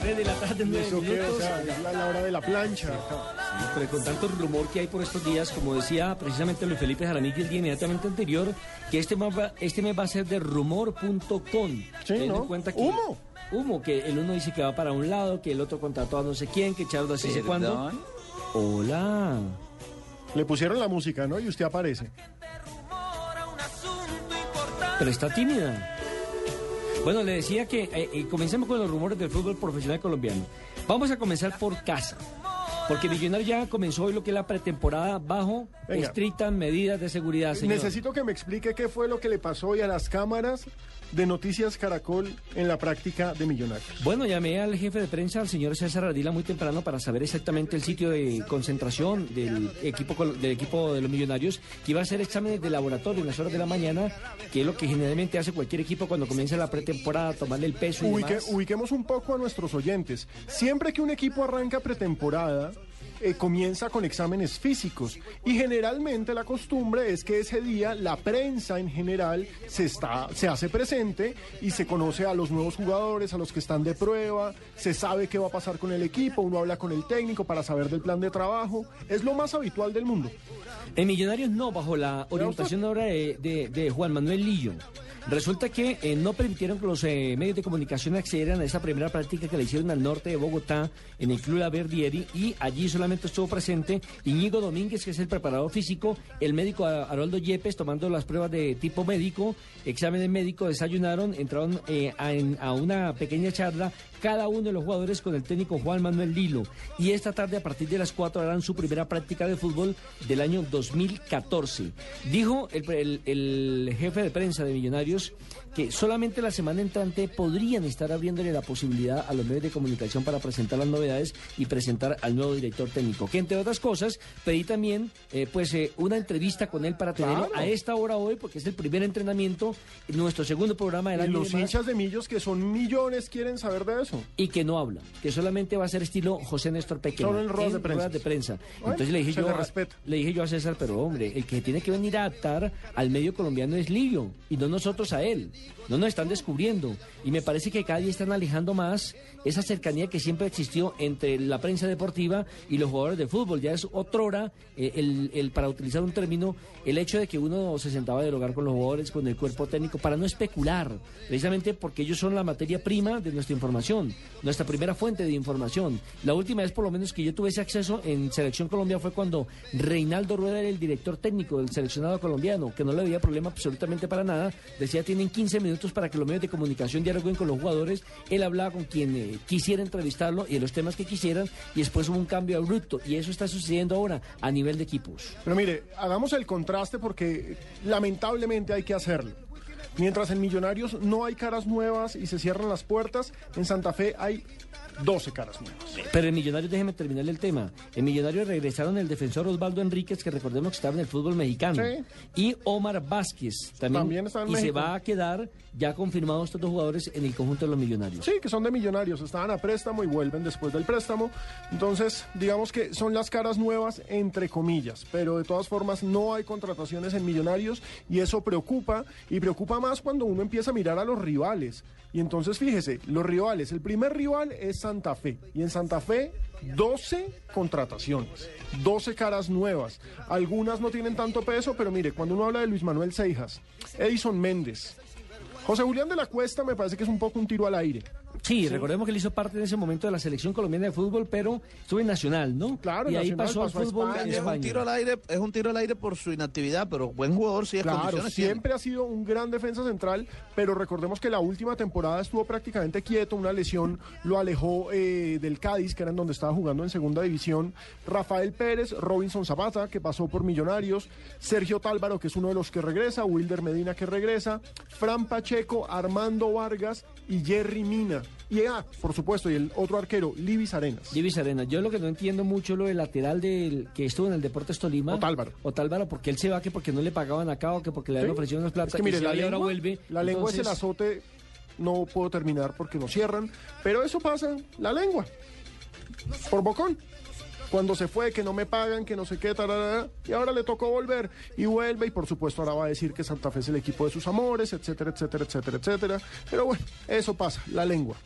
3 de la tarde, 9 ¿Eso qué? minutos. O sea, es la, la hora de la plancha. Sí, pero con tanto rumor que hay por estos días, como decía precisamente Luis Felipe Jaramillo el día inmediatamente anterior, que este mes va, este mes va a ser de rumor.com. Teniendo ¿no? en cuenta que- Humo. Humo, que el uno dice que va para un lado, que el otro contrató a no sé quién, que Chardo así sé cuándo. Hola. Le pusieron la música, ¿no? Y usted aparece. Pero está tímida. Bueno, le decía que eh, eh, comencemos con los rumores del fútbol profesional colombiano. Vamos a comenzar por casa. Porque Millonario ya comenzó hoy lo que es la pretemporada bajo Venga. estrictas medidas de seguridad, señor. Necesito que me explique qué fue lo que le pasó hoy a las cámaras de Noticias Caracol en la práctica de Millonarios. Bueno, llamé al jefe de prensa, al señor César Ardila, muy temprano para saber exactamente el sitio de concentración del equipo, del equipo de los millonarios, que iba a hacer exámenes de laboratorio en las horas de la mañana, que es lo que generalmente hace cualquier equipo cuando comienza la pretemporada, tomarle el peso y Ubique- demás. ubiquemos un poco a nuestros oyentes. Siempre que un equipo arranca pretemporada, eh, comienza con exámenes físicos y generalmente la costumbre es que ese día la prensa en general se está se hace presente y se conoce a los nuevos jugadores, a los que están de prueba, se sabe qué va a pasar con el equipo, uno habla con el técnico para saber del plan de trabajo, es lo más habitual del mundo. En Millonarios no, bajo la orientación ahora de, de- de Juan Manuel Lillo. Resulta que eh, no permitieron que los eh, medios de comunicación accedieran a esa primera práctica que le hicieron al norte de Bogotá, en el Club Verdieri, y allí solamente estuvo presente Iñigo Domínguez, que es el preparador físico, el médico Haroldo Yepes, tomando las pruebas de tipo médico, exámenes médicos, desayunaron, entraron eh, a una pequeña charla, cada uno de los jugadores con el técnico Juan Manuel Lilo. Y esta tarde, a partir de las 4, harán su primera práctica de fútbol del año 2014. Dijo el, el- el jefe de prensa de Millonarios ellos que solamente la semana entrante podrían estar abriéndole la posibilidad a los medios de comunicación para presentar las novedades y presentar al nuevo director técnico. Que entre otras cosas, pedí también eh, pues eh, una entrevista con él para Claro. a esta hora hoy, porque es el primer entrenamiento, nuestro segundo programa del Y año. los y demás, hinchas de Millos, que son millones, quieren saber de eso. y que no habla, que solamente va a ser estilo José Néstor Pequeño. Solo en ruedas de prensa. de prensa. Bueno, Entonces le dije, yo, le a- le dije yo a César, pero hombre, el que tiene que venir a adaptar al medio colombiano es Lillo, y no nosotros a él. No nos están descubriendo. Y me parece que cada día están alejando más esa cercanía que siempre existió entre la prensa deportiva y los jugadores de fútbol. Ya es otrora, eh, el, el, para utilizar un término, el hecho de que uno se sentaba a dialogar con los jugadores, con el cuerpo técnico, para no especular, precisamente porque ellos son la materia prima de nuestra información, nuestra primera fuente de información. La última vez, por lo menos, que yo tuve ese acceso en Selección Colombia fue cuando Reinaldo Rueda era el director técnico del seleccionado colombiano, que no le había problema absolutamente para nada. Decía, tienen 15 minutos para que los medios de comunicación dialoguen con los jugadores. Él hablaba con quien eh, quisiera entrevistarlo y de los temas que quisieran, y después hubo un cambio abrupto. Y eso está sucediendo ahora a nivel de equipos. Pero mire, hagamos el contraste porque lamentablemente hay que hacerlo. Mientras en Millonarios no hay caras nuevas y se cierran las puertas, en Santa Fe hay 12 caras nuevas. Pero en Millonarios, déjeme terminar el tema. En Millonarios regresaron el defensor Osvaldo Enríquez, que recordemos que estaba en el fútbol mexicano, Sí. y Omar Vázquez también. También está en y se va a quedar ya confirmados estos dos jugadores en el conjunto de los Millonarios. Sí, que son de Millonarios, estaban a préstamo y vuelven después del préstamo. Entonces, digamos que son las caras nuevas, entre comillas. Pero de todas formas, no hay contrataciones en Millonarios y eso preocupa. Y preocupa más cuando uno empieza a mirar a los rivales. Y entonces, fíjese, los rivales, el primer rival es Santa Fe. Y en Santa Fe, 12 contrataciones, 12 caras nuevas. Algunas no tienen tanto peso, pero mire, cuando uno habla de Luis Manuel Seijas, Edison Méndez, José Julián de la Cuesta me parece que es un poco un tiro al aire. Sí, recordemos que él hizo parte en ese momento de la selección colombiana de fútbol, pero estuvo en Nacional, ¿no? Claro, y ahí pasó al pasó a fútbol España. Es un tiro al aire, es un tiro al aire por su inactividad, pero buen jugador sí es Claro, condiciones tiene. siempre ha sido un gran defensa central, pero recordemos que la última temporada estuvo prácticamente quieto, una lesión lo alejó eh, del Cádiz, que era en donde estaba jugando en segunda división. Rafael Pérez, Robinson Zapata, que pasó por Millonarios, Sergio Tálvaro, que es uno de los que regresa, Wilder Medina, que regresa, Fran Pacheco, Armando Vargas y Jerry Mina. Y ah, por supuesto, y el otro arquero, Libis Arenas. Divis Arena. Yo lo que no entiendo mucho lo del lateral del que estuvo en el Deportes Tolima. Otálvaro. Otálvaro, porque él se va que porque no le pagaban acá o que porque le habían Sí. ofrecido unas plata Es que mire, la y ahora lengua, vuelve. la lengua es el azote, no puedo terminar porque lo cierran, pero eso pasa, la lengua, por bocón. Cuando se fue, que no me pagan, que no sé qué, tararara, y ahora le tocó volver y vuelve, y por supuesto ahora va a decir que Santa Fe es el equipo de sus amores, etcétera, etcétera, etcétera, etcétera. Pero bueno, eso pasa, la lengua.